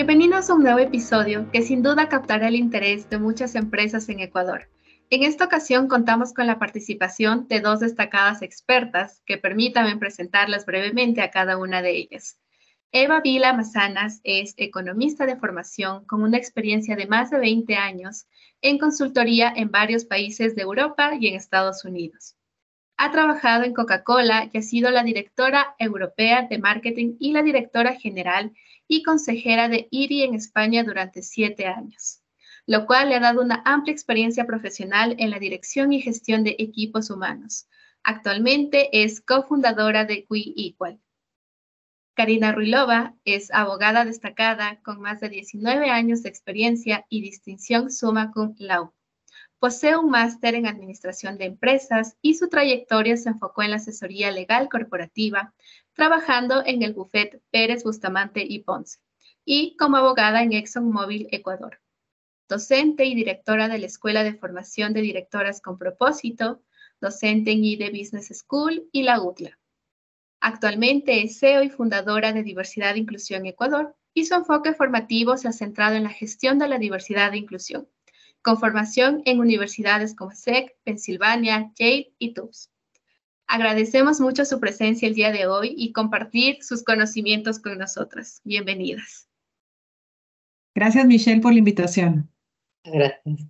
Bienvenidos a un nuevo episodio que sin duda captará el interés de muchas empresas en Ecuador. En esta ocasión contamos con la participación de dos destacadas expertas que permítanme presentarlas brevemente a cada una de ellas. Eva Vila Mazanas es economista de formación con una experiencia de más de 20 años en consultoría en varios países de Europa y en Estados Unidos. Ha trabajado en Coca-Cola y ha sido la directora europea de marketing y la directora general y consejera de IRI en España durante siete años, lo cual le ha dado una amplia experiencia profesional en la dirección y gestión de equipos humanos. Actualmente es cofundadora de We Equal. Karina Ruilova es abogada destacada con más de 19 años de experiencia y distinción summa cum laude. Posee un máster en Administración de Empresas y su trayectoria se enfocó en la asesoría legal corporativa, trabajando en el bufet Pérez Bustamante y Ponce, y como abogada en ExxonMobil Ecuador. Docente y directora de la Escuela de Formación de Directoras con Propósito, docente en IDE Business School y la UTLA. Actualmente es CEO y fundadora de Diversidad e Inclusión Ecuador y su enfoque formativo se ha centrado en la gestión de la diversidad e inclusión con formación en universidades como SEC, Pensilvania, Yale y Tufts. Agradecemos mucho su presencia el día de hoy y compartir sus conocimientos con nosotras. Bienvenidas. Gracias, Michelle, por la invitación. Gracias.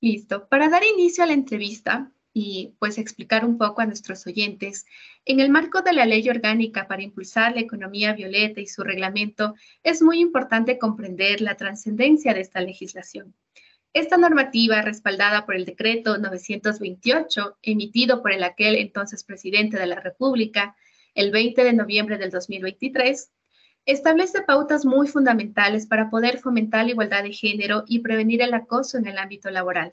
Listo. Para dar inicio a la entrevista y pues explicar un poco a nuestros oyentes, en el marco de la ley orgánica para impulsar la economía violeta y su reglamento, es muy importante comprender la trascendencia de esta legislación. Esta normativa, respaldada por el decreto 928, emitido por el aquel entonces presidente de la República el 20 de noviembre del 2023, establece pautas muy fundamentales para poder fomentar la igualdad de género y prevenir el acoso en el ámbito laboral.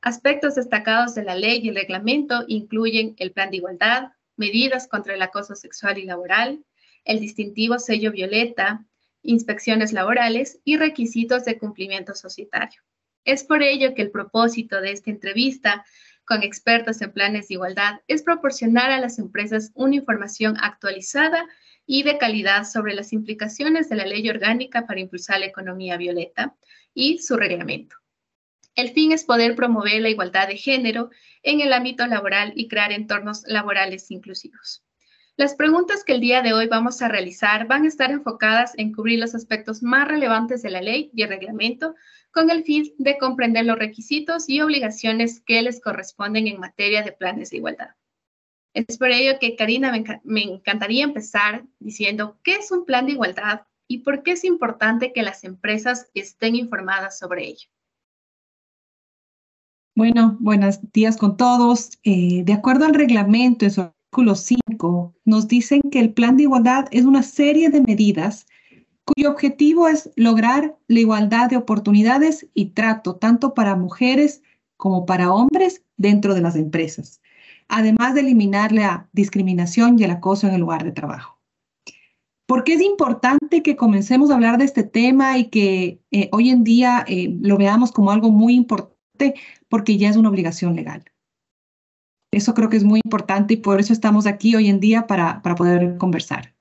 Aspectos destacados de la ley y el reglamento incluyen el plan de igualdad, medidas contra el acoso sexual y laboral, el distintivo sello violeta, inspecciones laborales y requisitos de cumplimiento societario. Es por ello que el propósito de esta entrevista con expertos en planes de igualdad es proporcionar a las empresas una información actualizada y de calidad sobre las implicaciones de la ley orgánica para impulsar la economía violeta y su reglamento. El fin es poder promover la igualdad de género en el ámbito laboral y crear entornos laborales inclusivos. Las preguntas que el día de hoy vamos a realizar van a estar enfocadas en cubrir los aspectos más relevantes de la ley y el reglamento con el fin de comprender los requisitos y obligaciones que les corresponden en materia de planes de igualdad. Es por ello que, Karina, me, encantaría empezar diciendo qué es un plan de igualdad y por qué es importante que las empresas estén informadas sobre ello. Bueno, buenos días con todos. Eh, de acuerdo al reglamento 5, nos dicen que el plan de igualdad es una serie de medidas cuyo objetivo es lograr la igualdad de oportunidades y trato tanto para mujeres como para hombres dentro de las empresas, además de eliminar la discriminación y el acoso en el lugar de trabajo. ¿Por qué es importante que comencemos a hablar de este tema y que eh, hoy en día eh, lo veamos como algo muy importante? Porque ya es una obligación legal. Eso creo que es muy importante y por eso estamos aquí hoy en día para, para poder conversar.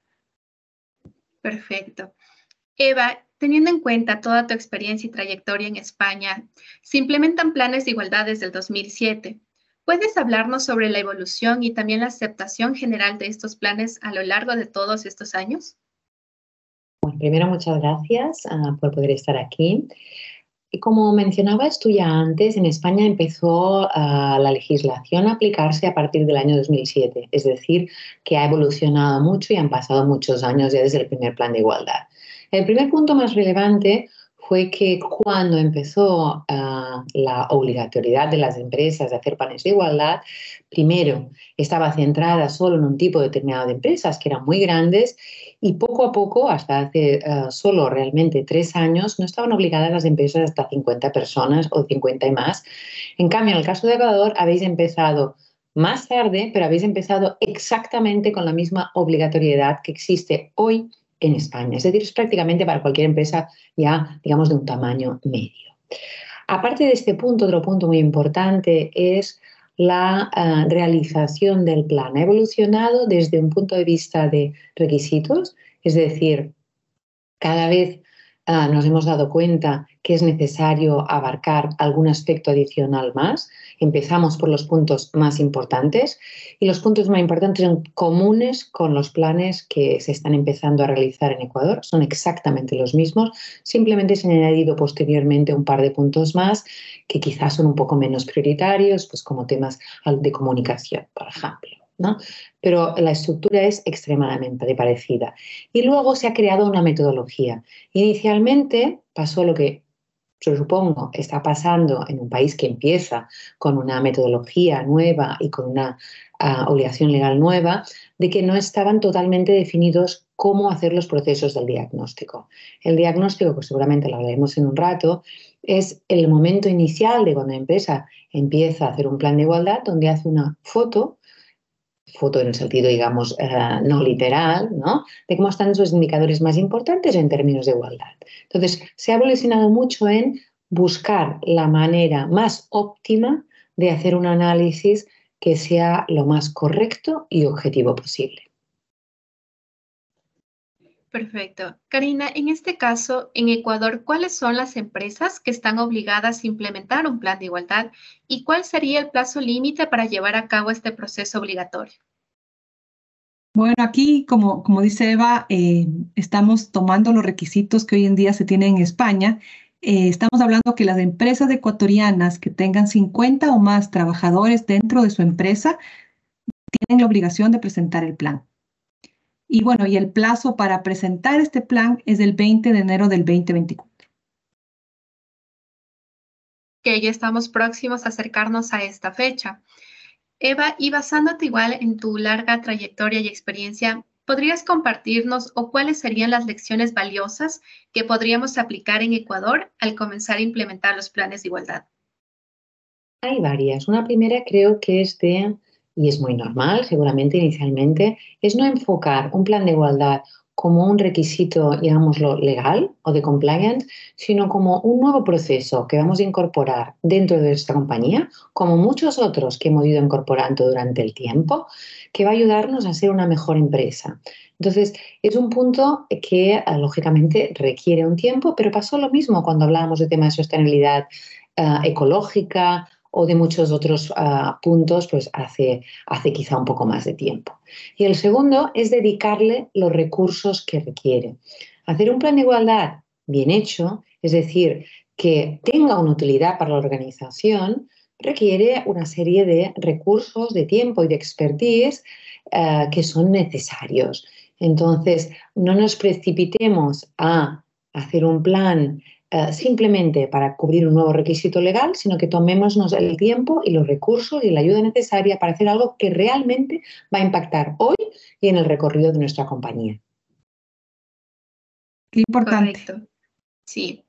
Perfecto. Eva, teniendo en cuenta toda tu experiencia y trayectoria en España, se implementan planes de igualdad desde el 2007. ¿Puedes hablarnos sobre la evolución y también la aceptación general de estos planes a lo largo de todos estos años? Bueno, primero, muchas gracias uh, por poder estar aquí. Como mencionabas tú ya antes, en España empezó la legislación a aplicarse a partir del año 2007, es decir, que ha evolucionado mucho y han pasado muchos años ya desde el primer plan de igualdad. El primer punto más relevante fue que cuando empezó ah, la obligatoriedad de las empresas de hacer planes de igualdad, primero estaba centrada solo en un tipo determinado de empresas que eran muy grandes y poco a poco, hasta hace ah, solo realmente tres años, no estaban obligadas las empresas hasta 50 personas o 50 y más. En cambio, en el caso de Ecuador, habéis empezado más tarde, pero habéis empezado exactamente con la misma obligatoriedad que existe hoy en España. Es decir, es prácticamente para cualquier empresa ya, digamos, de un tamaño medio. Aparte de este punto, otro punto muy importante es la eh, realización del plan. Ha evolucionado desde un punto de vista de requisitos, es decir, cada vez Ah, nos hemos dado cuenta que es necesario abarcar algún aspecto adicional más. Empezamos por los puntos más importantes y los puntos más importantes son comunes con los planes que se están empezando a realizar en Ecuador. Son exactamente los mismos, simplemente se han añadido posteriormente un par de puntos más que quizás son un poco menos prioritarios, pues como temas de comunicación, por ejemplo. Pero la estructura es extremadamente parecida. Y luego se ha creado una metodología. Inicialmente pasó lo que supongo está pasando en un país que empieza con una metodología nueva y con una ah, obligación legal nueva, de que no estaban totalmente definidos cómo hacer los procesos del diagnóstico. El diagnóstico, pues seguramente lo hablaremos en un rato, es el momento inicial de cuando la empresa empieza a hacer un plan de igualdad, donde hace una foto foto en el sentido, digamos, eh, no literal, ¿no? De cómo están sus indicadores más importantes en términos de igualdad. Entonces, se ha evolucionado mucho en buscar la manera más óptima de hacer un análisis que sea lo más correcto y objetivo posible. Perfecto. Karina, en este caso, en Ecuador, ¿cuáles son las empresas que están obligadas a implementar un plan de igualdad y cuál sería el plazo límite para llevar a cabo este proceso obligatorio? Bueno, aquí, como, como dice Eva, eh, estamos tomando los requisitos que hoy en día se tienen en España. Eh, estamos hablando que las empresas ecuatorianas que tengan 50 o más trabajadores dentro de su empresa tienen la obligación de presentar el plan. Y bueno, y el plazo para presentar este plan es el 20 de enero del 2024. Que ya estamos próximos a acercarnos a esta fecha. Eva, y basándote igual en tu larga trayectoria y experiencia, ¿podrías compartirnos o cuáles serían las lecciones valiosas que podríamos aplicar en Ecuador al comenzar a implementar los planes de igualdad? Hay varias. Una primera creo que es de y es muy normal, seguramente inicialmente, es no enfocar un plan de igualdad como un requisito, digámoslo, legal o de compliance, sino como un nuevo proceso que vamos a incorporar dentro de esta compañía, como muchos otros que hemos ido incorporando durante el tiempo, que va a ayudarnos a ser una mejor empresa. Entonces, es un punto que eh, lógicamente requiere un tiempo, pero pasó lo mismo cuando hablábamos de temas de sostenibilidad eh, ecológica o de muchos otros ah, puntos, pues hace, hace quizá un poco más de tiempo. Y el segundo es dedicarle los recursos que requiere. Hacer un plan de igualdad bien hecho, es decir, que tenga una utilidad para la organización, requiere una serie de recursos, de tiempo y de expertise ah, que son necesarios. Entonces, no nos precipitemos a hacer un plan eh, simplemente para cubrir un nuevo requisito legal, sino que tomémonos el tiempo y los recursos y la ayuda necesaria para hacer algo que realmente va a impactar hoy y en el recorrido de nuestra compañía. Qué importante. Sí.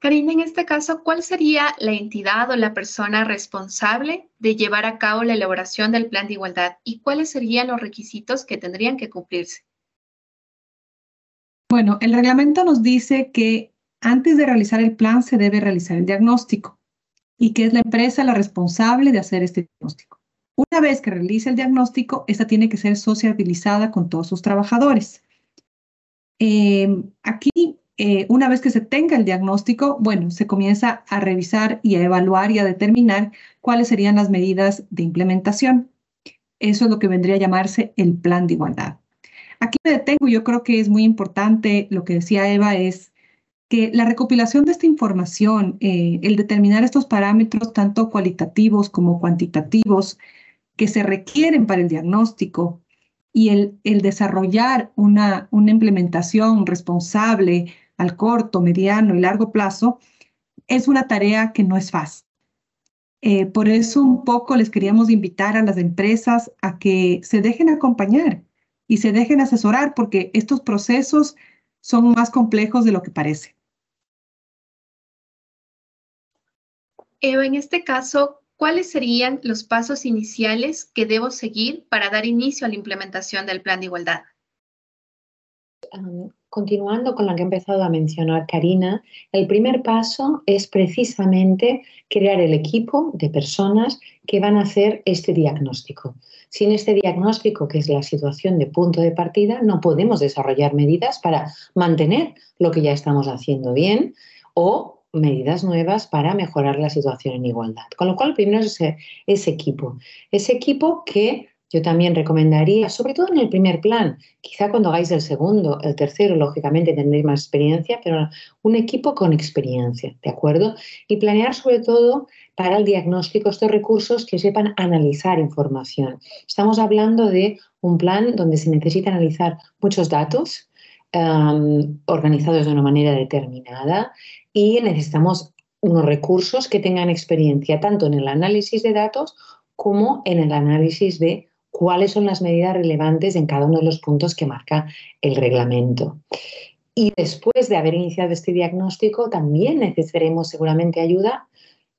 Karina, en este caso, ¿cuál sería la entidad o la persona responsable de llevar a cabo la elaboración del plan de igualdad y cuáles serían los requisitos que tendrían que cumplirse? Bueno, el reglamento nos dice que antes de realizar el plan se debe realizar el diagnóstico y que es la empresa la responsable de hacer este diagnóstico. Una vez que realice el diagnóstico, esta tiene que ser sociabilizada con todos sus trabajadores. Em, aquí, eh, una vez que se tenga el diagnóstico, bueno, se comienza a revisar y a evaluar y a determinar cuáles serían las medidas de implementación. Eso es lo que vendría a llamarse el plan de igualdad. Aquí me detengo, yo creo que es muy importante, lo que decía Eva es que la recopilación de esta información, eh, el determinar estos parámetros tanto cualitativos como cuantitativos que se requieren para el diagnóstico y el, desarrollar una, una implementación responsable al corto, mediano y largo plazo, es una tarea que no es fácil. Eh, por eso un poco les queríamos invitar a las empresas a que se dejen acompañar y se dejen asesorar porque estos procesos son más complejos de lo que parece. Eva, en este caso, ¿cuáles serían los pasos iniciales que debo seguir para dar inicio a la implementación del plan de igualdad? continuando con lo que ha empezado a mencionar Karina, el primer paso es precisamente crear el equipo de personas que van a hacer este diagnóstico. Sin este diagnóstico, que es la situación de punto de partida, no podemos desarrollar medidas para mantener lo que ya estamos haciendo bien o medidas nuevas para mejorar la situación en igualdad. Con lo cual, primero es ese equipo. Ese equipo que yo también recomendaría, sobre todo en el primer plan, quizá cuando hagáis el segundo, el tercero, lógicamente tendréis más experiencia, pero un equipo con experiencia, ¿de acuerdo? Y planear sobre todo para el diagnóstico estos recursos que sepan analizar información. Estamos hablando de un plan donde se necesita analizar muchos datos em, organizados de una manera determinada y necesitamos unos recursos que tengan experiencia tanto en el análisis de datos como en el análisis de cuáles son las medidas relevantes en cada uno de los puntos que marca el reglamento. Y después de haber iniciado este diagnóstico, también necesitaremos seguramente ayuda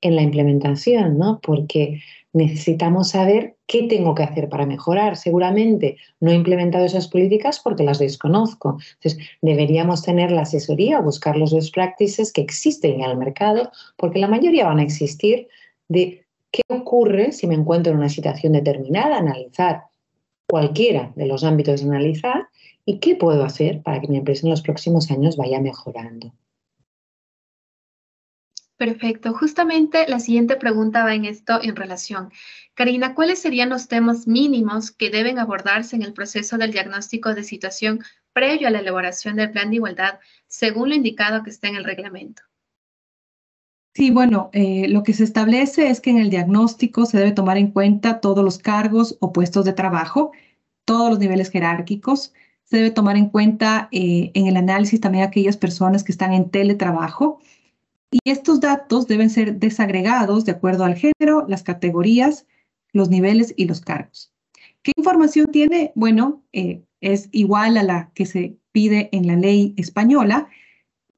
en la implementación, ¿no? Porque necesitamos saber qué tengo que hacer para mejorar. Seguramente no he implementado esas políticas porque las desconozco. Entonces, deberíamos tener la asesoría, buscar los best practices que existen en el mercado, porque la mayoría van a existir de ¿Qué ocurre si me encuentro en una situación determinada? Analizar cualquiera de los ámbitos de analizar y qué puedo hacer para que mi empresa en los próximos años vaya mejorando. Perfecto. Justamente la siguiente pregunta va en esto en relación. Karina, ¿cuáles serían los temas mínimos que deben abordarse en el proceso del diagnóstico de situación previo a la elaboración del plan de igualdad según lo indicado que está en el reglamento? Sí, bueno, eh, lo que se establece es que en el diagnóstico se debe tomar en cuenta todos los cargos o puestos de trabajo, todos los niveles jerárquicos. Se debe tomar en cuenta eh, en el análisis también aquellas personas que están en teletrabajo. Y estos datos deben ser desagregados de acuerdo al género, las categorías, los niveles y los cargos. ¿Qué información tiene? Bueno, eh, es igual a la que se pide en la ley española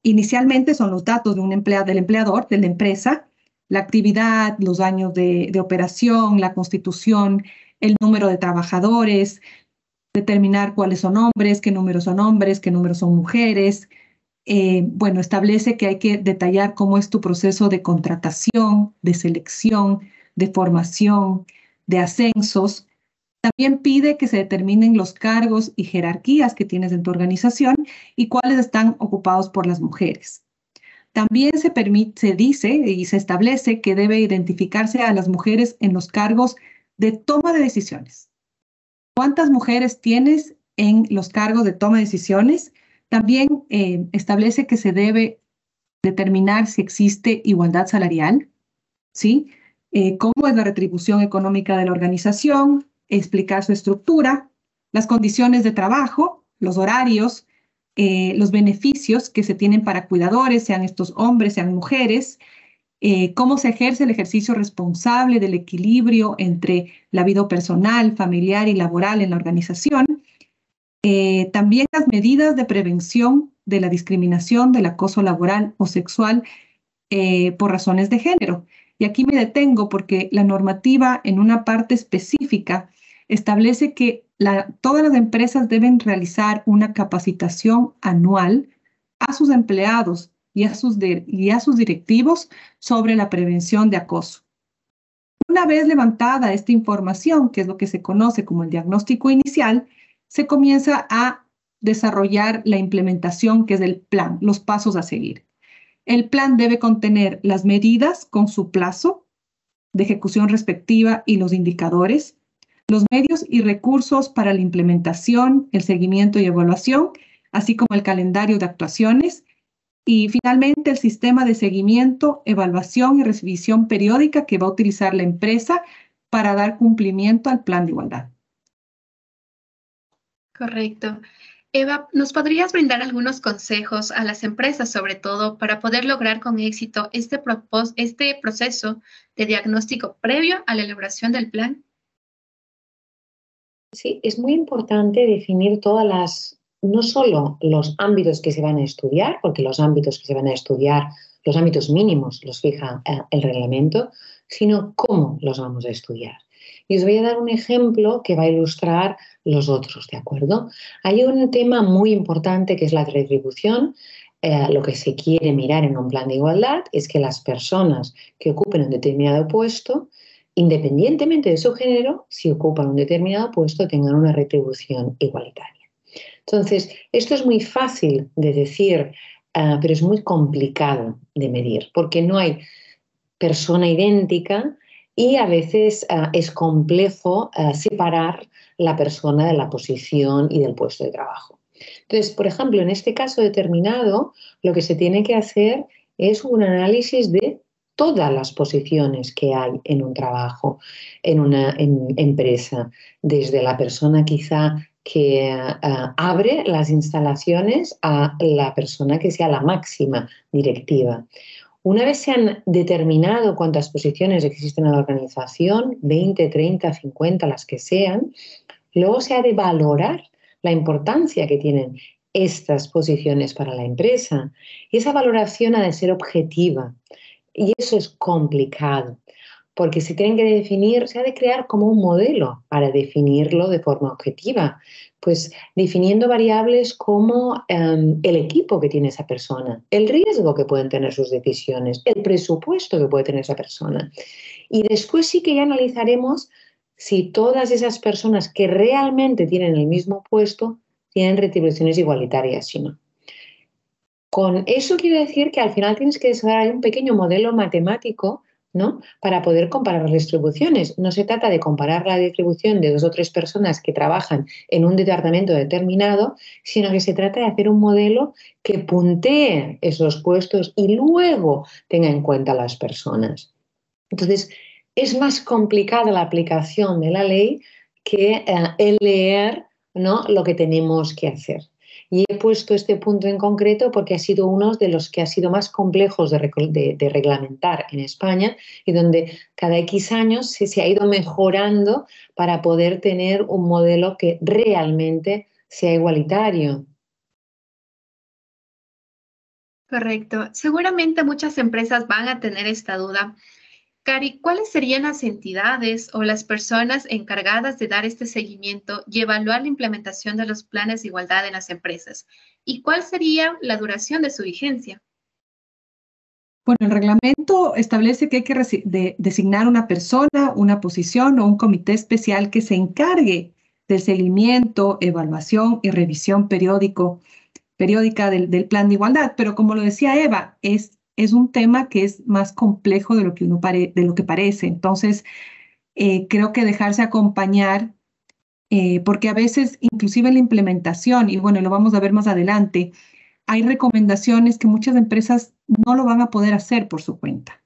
Inicialmente son los datos de un empleado, del empleador, de la empresa, la actividad, los años de, operación, la constitución, el número de trabajadores, determinar cuáles son hombres, qué números son hombres, qué números son mujeres. Eh, bueno, establece que hay que detallar cómo es tu proceso de contratación, de selección, de formación, de ascensos, también pide que se determinen los cargos y jerarquías que tienes en tu organización y cuáles están ocupados por las mujeres. También se, permite, se dice y se establece que debe identificarse a las mujeres en los cargos de toma de decisiones. ¿Cuántas mujeres tienes en los cargos de toma de decisiones? También eh, establece que se debe determinar si existe igualdad salarial, ¿sí? Eh, cómo es la retribución económica de la organización, explicar su estructura, las condiciones de trabajo, los horarios, eh, los beneficios que se tienen para cuidadores, sean estos hombres, sean mujeres, cómo se ejerce el ejercicio responsable del equilibrio entre la vida personal, familiar y laboral en la organización. Eh, también las medidas de prevención de la discriminación, del acoso laboral o sexual por razones de género. Y aquí me detengo porque la normativa en una parte específica establece que todas las empresas deben realizar una capacitación anual a sus empleados y a sus, y a sus directivos sobre la prevención de acoso. Una vez levantada esta información, que es lo que se conoce como el diagnóstico inicial, se comienza a desarrollar la implementación, que es el plan, los pasos a seguir. El plan debe contener las medidas con su plazo de ejecución respectiva y los indicadores, los medios y recursos para la implementación, el seguimiento y evaluación, así como el calendario de actuaciones y finalmente el sistema de seguimiento, evaluación y revisión periódica que va a utilizar la empresa para dar cumplimiento al plan de igualdad. Correcto. Eva, ¿nos podrías brindar algunos consejos a las empresas, sobre todo, para poder lograr con éxito este, este proceso de diagnóstico previo a la elaboración del plan? Sí, es muy importante definir todas las, no solo los ámbitos que se van a estudiar, porque los ámbitos que se van a estudiar, los ámbitos mínimos los fija eh, el reglamento, sino cómo los vamos a estudiar. Y os voy a dar un ejemplo que va a ilustrar los otros, ¿de acuerdo? Hay un tema muy importante que es la retribución. Eh, lo que se quiere mirar en un plan de igualdad es que las personas que ocupen un determinado puesto, independientemente de su género, si ocupan un determinado puesto, tengan una retribución igualitaria. Entonces, esto es muy fácil de decir, eh, pero es muy complicado de medir, porque no hay persona idéntica y a veces uh, es complejo uh, separar la persona de la posición y del puesto de trabajo. Entonces, por ejemplo, en este caso determinado, lo que se tiene que hacer es un análisis de todas las posiciones que hay en un trabajo, en una empresa, desde la persona quizá que uh, abre las instalaciones a la persona que sea la máxima directiva. Una vez se han determinado cuántas posiciones existen en la organización, 20, 30, 50, las que sean, luego se ha de valorar la importancia que tienen estas posiciones para la empresa. Y esa valoración ha de ser objetiva. Y eso es complicado, porque se tienen que definir, se ha de crear como un modelo para definirlo de forma objetiva pues definiendo variables como em, el equipo que tiene esa persona, el riesgo que pueden tener sus decisiones, el presupuesto que puede tener esa persona. Y después sí que ya analizaremos si todas esas personas que realmente tienen el mismo puesto tienen retribuciones igualitarias, o no. Con eso quiero decir que al final tienes que desarrollar un pequeño modelo matemático ¿no? Para poder comparar las distribuciones. No se trata de comparar la distribución de dos o tres personas que trabajan en un departamento determinado, sino que se trata de hacer un modelo que puntee esos puestos y luego tenga en cuenta las personas. Entonces, es más complicada la aplicación de la ley que eh, el leer ¿no? lo que tenemos que hacer. Y he puesto este punto en concreto porque ha sido uno de los que ha sido más complejos de, reglamentar en España y donde cada X años se, se ha ido mejorando para poder tener un modelo que realmente sea igualitario. Correcto. Seguramente muchas empresas van a tener esta duda Cari, ¿cuáles serían las entidades o las personas encargadas de dar este seguimiento y evaluar la implementación de los planes de igualdad en las empresas? ¿Y cuál sería la duración de su vigencia? Bueno, el reglamento establece que hay que designar una persona, una posición o un comité especial que se encargue del seguimiento, evaluación y revisión periódico, periódica del, del plan de igualdad. Pero como lo decía Eva, es es un tema que es más complejo de lo que, uno de lo que parece. Entonces, eh, creo que dejarse acompañar, eh, porque a veces, inclusive en la implementación, y bueno, lo vamos a ver más adelante, hay recomendaciones que muchas empresas no lo van a poder hacer por su cuenta.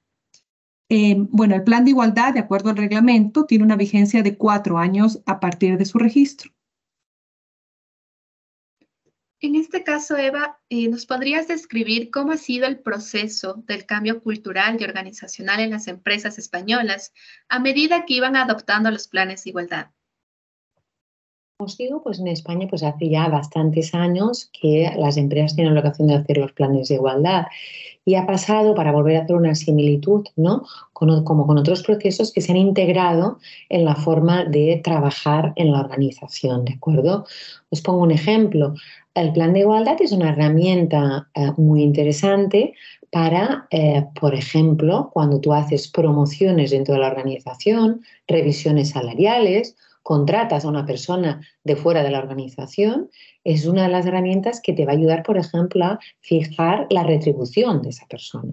Eh, bueno, el plan de igualdad, de acuerdo al reglamento, tiene una vigencia de cuatro años a partir de su registro. En este caso, Eva, eh, ¿nos podrías describir cómo ha sido el proceso del cambio cultural y organizacional en las empresas españolas a medida que iban adoptando los planes de igualdad? Os digo, pues en España pues hace ya bastantes años que las empresas tienen la obligación de hacer los planes de igualdad y ha pasado para volver a hacer una similitud, ¿no? como con otros procesos que se han integrado en la forma de trabajar en la organización, ¿de acuerdo? Os pongo un ejemplo. El plan de igualdad es una herramienta eh, muy interesante para, eh, por ejemplo, cuando tú haces promociones dentro de la organización, revisiones salariales, contratas a una persona de fuera de la organización, es una de las herramientas que te va a ayudar, por ejemplo, a fijar la retribución de esa persona.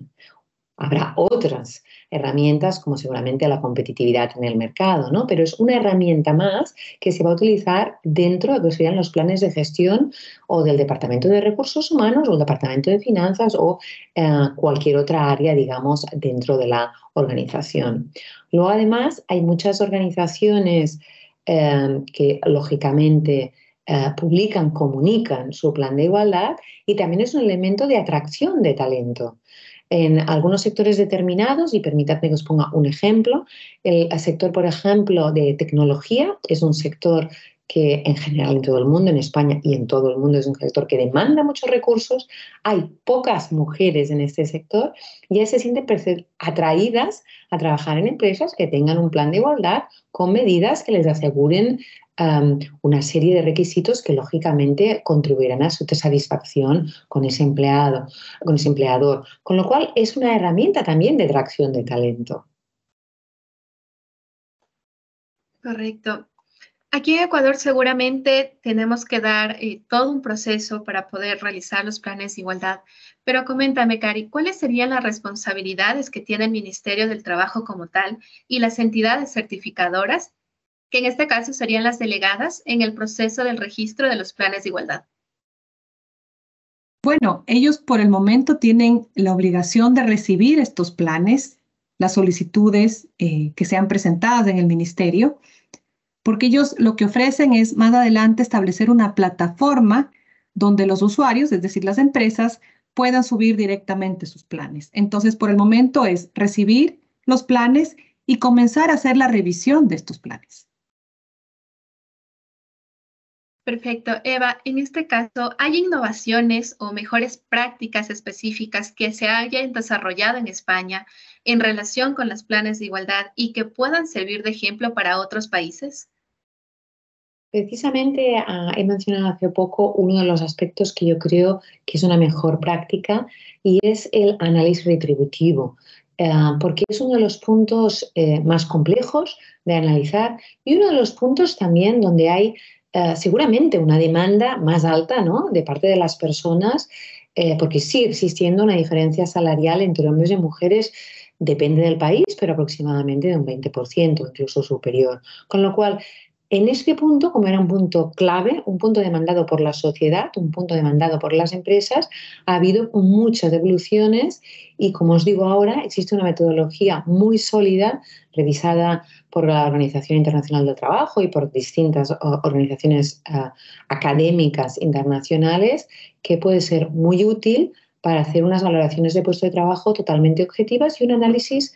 Habrá otras herramientas como seguramente la competitividad en el mercado, ¿no? Pero es una herramienta más que se va a utilizar dentro de lo que serían los planes de gestión o del Departamento de Recursos Humanos o el Departamento de Finanzas o eh, cualquier otra área, digamos, dentro de la organización. Luego, además, hay muchas organizaciones eh, que, lógicamente, eh, publican, comunican su plan de igualdad y también es un elemento de atracción de talento en algunos sectores determinados, y permítame que os ponga un ejemplo, el sector, por ejemplo, de tecnología es un sector que en general en todo el mundo, en España y en todo el mundo es un sector que demanda muchos recursos, hay pocas mujeres en este sector y ellas se sienten atraídas a trabajar en empresas que tengan un plan de igualdad con medidas que les aseguren una serie de requisitos que lógicamente contribuirán a su satisfacción con ese empleado, con ese empleador. Con lo cual es una herramienta también de atracción de talento. Correcto. Aquí en Ecuador seguramente tenemos que dar eh, todo un proceso para poder realizar los planes de igualdad, pero coméntame, Cari, ¿cuáles serían las responsabilidades que tiene el Ministerio del Trabajo como tal y las entidades certificadoras que en este caso serían las delegadas en el proceso del registro de los planes de igualdad? Bueno, ellos por el momento tienen la obligación de recibir estos planes, las solicitudes eh, que sean presentadas en el ministerio, porque ellos lo que ofrecen es más adelante establecer una plataforma donde los usuarios, es decir, las empresas, puedan subir directamente sus planes. Entonces, por el momento es recibir los planes y comenzar a hacer la revisión de estos planes. Perfecto. Eva, en este caso, ¿hay innovaciones o mejores prácticas específicas que se hayan desarrollado en España en relación con los planes de igualdad y que puedan servir de ejemplo para otros países? Precisamente ah, he mencionado hace poco uno de los aspectos que yo creo que es una mejor práctica y es el análisis retributivo. Ah, porque es uno de los puntos eh, más complejos de analizar y uno de los puntos también donde hay eh, seguramente una demanda más alta ¿no? de parte de las personas, eh, porque sigue existiendo una diferencia salarial entre hombres y mujeres, depende del país, pero aproximadamente de un 20%, incluso superior. Con lo cual, en este punto, como era un punto clave, un punto demandado por la sociedad, un punto demandado por las empresas, ha habido muchas evoluciones y, como os digo ahora, existe una metodología muy sólida, revisada por la Organización Internacional del Trabajo y por distintas organizaciones eh, académicas internacionales, que puede ser muy útil para hacer unas valoraciones de puesto de trabajo totalmente objetivas y un análisis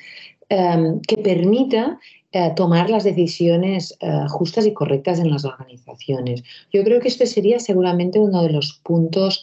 eh, que permita eh, tomar las decisiones eh, justas y correctas en las organizaciones. Yo creo que este sería seguramente uno de los puntos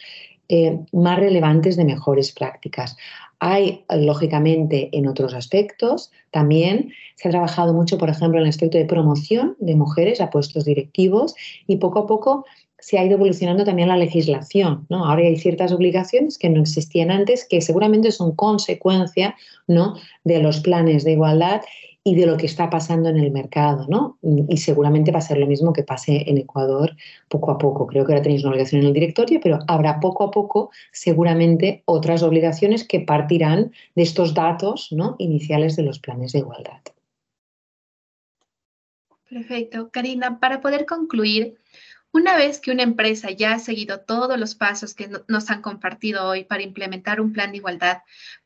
eh, más relevantes de mejores prácticas. Hay, lógicamente, en otros aspectos también. Se ha trabajado mucho, por ejemplo, en el aspecto de promoción de mujeres a puestos directivos y poco a poco se ha ido evolucionando también la legislación. Ahora hay ciertas obligaciones que no existían antes, que seguramente son consecuencia ¿no? de los planes de igualdad y de lo que está pasando en el mercado, ¿no? Y seguramente va a ser lo mismo que pase en Ecuador poco a poco. Creo que ahora tenéis una obligación en el directorio, pero habrá poco a poco seguramente otras obligaciones que partirán de estos datos ¿no? iniciales de los planes de igualdad. Perfecto. Karina, para poder concluir, una vez que una empresa ya ha seguido todos los pasos que nos han compartido hoy para implementar un plan de igualdad,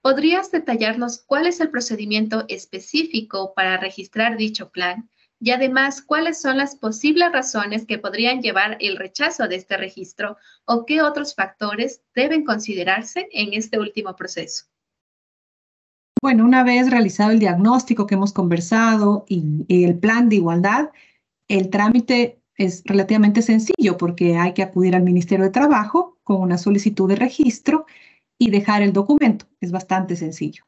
¿podrías detallarnos cuál es el procedimiento específico para registrar dicho plan? Y además, ¿cuáles son las posibles razones que podrían llevar el rechazo de este registro o qué otros factores deben considerarse en este último proceso? Bueno, una vez realizado el diagnóstico que hemos conversado y el plan de igualdad, el trámite es relativamente sencillo porque hay que acudir al Ministerio de Trabajo con una solicitud de registro y dejar el documento. Es bastante sencillo.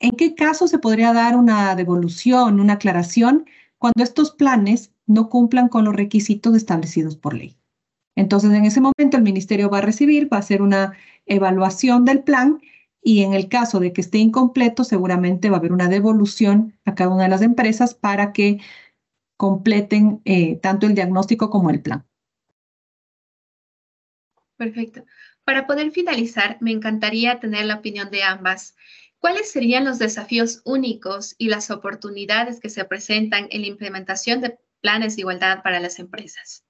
¿En qué caso se podría dar una devolución, una aclaración, cuando estos planes no cumplan con los requisitos establecidos por ley? Entonces, en ese momento el ministerio va a recibir, va a hacer una evaluación del plan y en el caso de que esté incompleto, seguramente va a haber una devolución a cada una de las empresas para que completen eh, tanto el diagnóstico como el plan. Perfecto. Para poder finalizar, me encantaría tener la opinión de ambas. ¿Cuáles serían los desafíos únicos y las oportunidades que se presentan en la implementación de planes de igualdad para las empresas?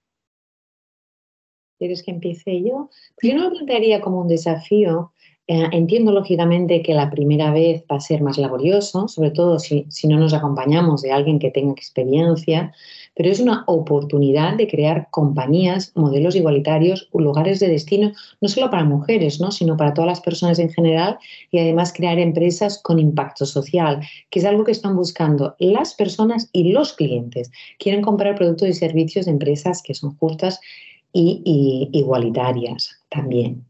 ¿Quieres que empiece yo? Yo no lo plantearía como un desafío, Eh, entiendo lógicamente que la primera vez va a ser más laborioso, sobre todo si, no nos acompañamos de alguien que tenga experiencia, pero es una oportunidad de crear compañías, modelos igualitarios, lugares de destino, no solo para mujeres, ¿no? sino para todas las personas en general y además crear empresas con impacto social, que es algo que están buscando las personas y los clientes. Quieren comprar productos y servicios de empresas que son justas y, y igualitarias también.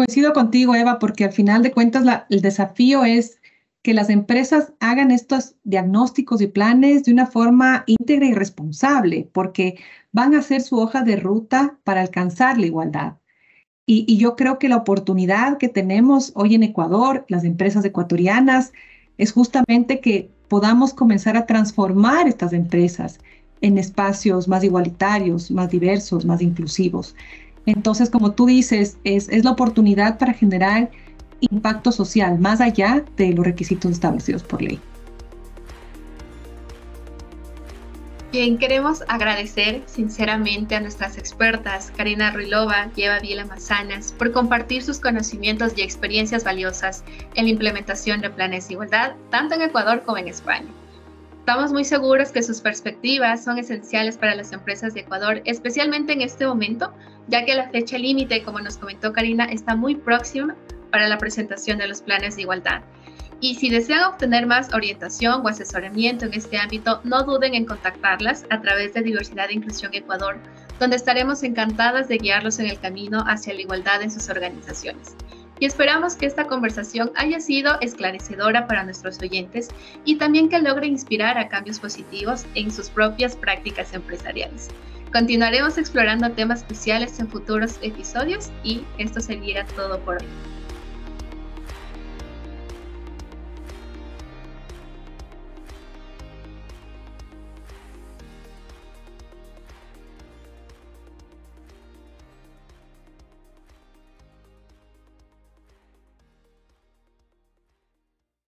Coincido contigo, Eva, porque al final de cuentas el desafío es que las empresas hagan estos diagnósticos y planes de una forma íntegra y responsable, porque van a hacer su hoja de ruta para alcanzar la igualdad. Y, yo creo que la oportunidad que tenemos hoy en Ecuador, las empresas ecuatorianas, es justamente que podamos comenzar a transformar estas empresas en espacios más igualitarios, más diversos, más inclusivos. Entonces, como tú dices, es, la oportunidad para generar impacto social más allá de los requisitos establecidos por ley. Bien, queremos agradecer sinceramente a nuestras expertas, Karina Ruilova y Eva Vila Mazanas, por compartir sus conocimientos y experiencias valiosas en la implementación de planes de igualdad, tanto en Ecuador como en España. Estamos muy seguros que sus perspectivas son esenciales para las empresas de Ecuador, especialmente en este momento, ya que la fecha límite, como nos comentó Karina, está muy próxima para la presentación de los planes de igualdad. Y si desean obtener más orientación o asesoramiento en este ámbito, no duden en contactarlas a través de Diversidad e Inclusión Ecuador, donde estaremos encantadas de guiarlos en el camino hacia la igualdad en sus organizaciones. Y esperamos que esta conversación haya sido esclarecedora para nuestros oyentes y también que logre inspirar a cambios positivos en sus propias prácticas empresariales. Continuaremos explorando temas especiales en futuros episodios y esto sería todo por hoy.